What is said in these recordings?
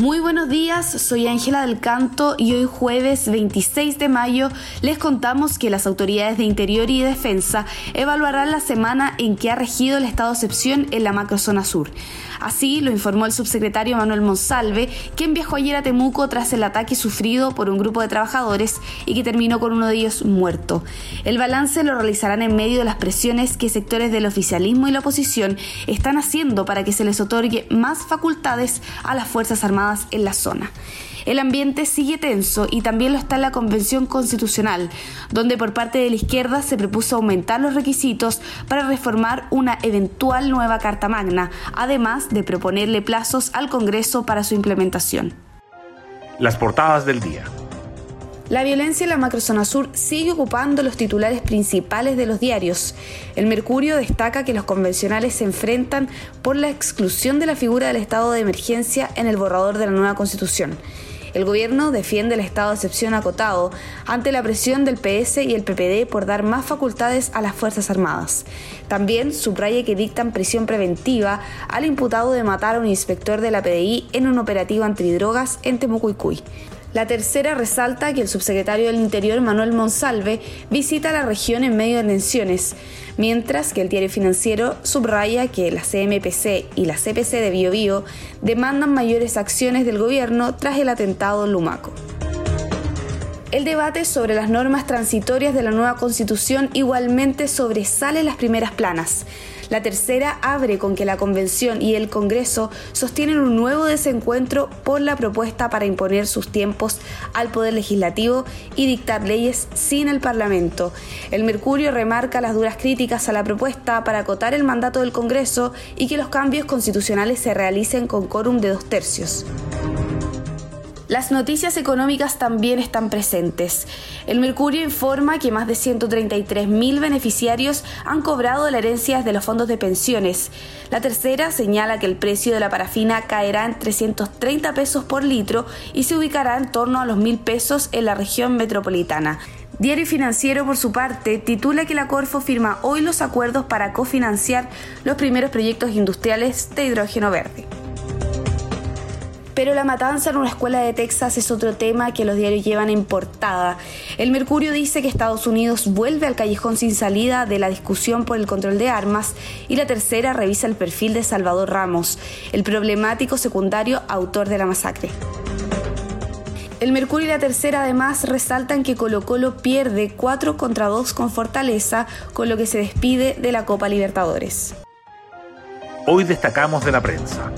Muy buenos días, soy Ángela del Canto y hoy jueves 26 de mayo les contamos que las autoridades de Interior y Defensa evaluarán la semana en que ha regido el estado de excepción en la macrozona sur. Así lo informó el subsecretario Manuel Monsalve, quien viajó ayer a Temuco tras el ataque sufrido por un grupo de trabajadores y que terminó con uno de ellos muerto. El balance lo realizarán en medio de las presiones que sectores del oficialismo y la oposición están haciendo para que se les otorgue más facultades a las Fuerzas Armadas en la zona. El ambiente sigue tenso y también lo está la Convención Constitucional, donde por parte de la izquierda se propuso aumentar los requisitos para reformar una eventual nueva Carta Magna, además de proponerle plazos al Congreso para su implementación. Las portadas del día. La violencia en la macrozona sur sigue ocupando los titulares principales de los diarios. El Mercurio destaca que los convencionales se enfrentan por la exclusión de la figura del estado de emergencia en el borrador de la nueva constitución. El gobierno defiende el estado de excepción acotado ante la presión del PS y el PPD por dar más facultades a las Fuerzas Armadas. También subraya que dictan prisión preventiva al imputado de matar a un inspector de la PDI en un operativo antidrogas en Temucuicuy. La tercera resalta que el subsecretario del Interior, Manuel Monsalve, visita la región en medio de tensiones, mientras que el diario financiero subraya que la CMPC y la CPC de Biobío demandan mayores acciones del gobierno tras el atentado Lumaco. El debate sobre las normas transitorias de la nueva constitución igualmente sobresale en las primeras planas. La tercera abre con que la Convención y el Congreso sostienen un nuevo desencuentro por la propuesta para imponer sus tiempos al Poder Legislativo y dictar leyes sin el Parlamento. El Mercurio remarca las duras críticas a la propuesta para acotar el mandato del Congreso y que los cambios constitucionales se realicen con quórum de dos tercios. Las noticias económicas también están presentes. El Mercurio informa que más de 133.000 beneficiarios han cobrado la herencia de los fondos de pensiones. La tercera señala que el precio de la parafina caerá en 330 pesos por litro y se ubicará en torno a los 1.000 pesos en la región metropolitana. Diario Financiero, por su parte, titula que la Corfo firma hoy los acuerdos para cofinanciar los primeros proyectos industriales de hidrógeno verde. Pero la matanza en una escuela de Texas es otro tema que los diarios llevan en portada. El Mercurio dice que Estados Unidos vuelve al callejón sin salida de la discusión por el control de armas y la tercera revisa el perfil de Salvador Ramos, el problemático secundario autor de la masacre. El Mercurio y la tercera además resaltan que Colo Colo pierde 4 contra 2 con Fortaleza, con lo que se despide de la Copa Libertadores. Hoy destacamos de la prensa.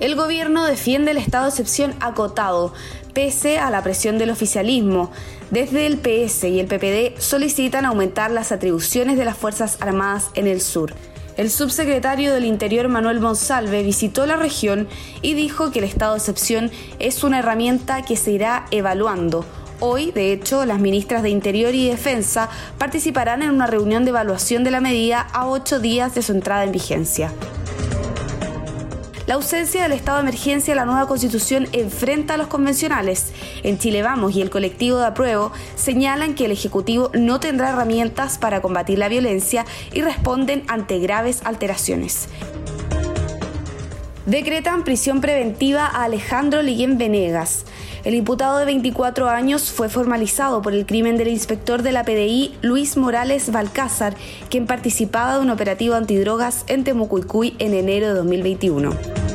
El gobierno defiende el estado de excepción acotado, pese a la presión del oficialismo. Desde el PS y el PPD solicitan aumentar las atribuciones de las Fuerzas Armadas en el sur. El subsecretario del Interior Manuel Monsalve visitó la región y dijo que el estado de excepción es una herramienta que se irá evaluando. Hoy, de hecho, las ministras de Interior y Defensa participarán en una reunión de evaluación de la medida a ocho días de su entrada en vigencia. La ausencia del estado de emergencia en la nueva constitución enfrenta a los convencionales. En Chile Vamos y el colectivo de apruebo señalan que el Ejecutivo no tendrá herramientas para combatir la violencia y responden ante graves alteraciones. Decretan prisión preventiva a Alejandro Liguén Venegas. El imputado de 24 años fue formalizado por el crimen del inspector de la PDI Luis Morales Balcázar, quien participaba de un operativo antidrogas en Temucuicuy en enero de 2021.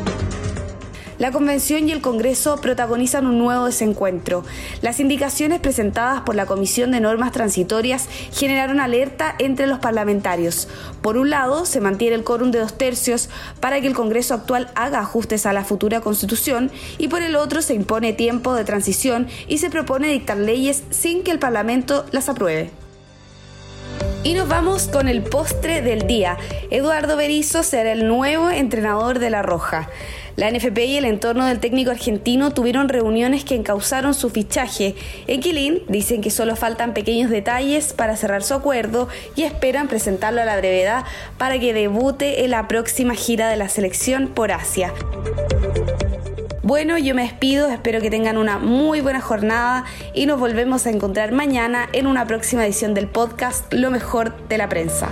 La Convención y el Congreso protagonizan un nuevo desencuentro. Las indicaciones presentadas por la Comisión de Normas Transitorias generaron alerta entre los parlamentarios. Por un lado, se mantiene el quórum de dos tercios para que el Congreso actual haga ajustes a la futura Constitución y por el otro se impone tiempo de transición y se propone dictar leyes sin que el Parlamento las apruebe. Y nos vamos con el postre del día. Eduardo Berizzo será el nuevo entrenador de La Roja. La NFP y el entorno del técnico argentino tuvieron reuniones que encauzaron su fichaje. En Quilín dicen que solo faltan pequeños detalles para cerrar su acuerdo y esperan presentarlo a la brevedad para que debute en la próxima gira de la selección por Asia. Bueno, yo me despido, espero que tengan una muy buena jornada y nos volvemos a encontrar mañana en una próxima edición del podcast Lo mejor de la prensa.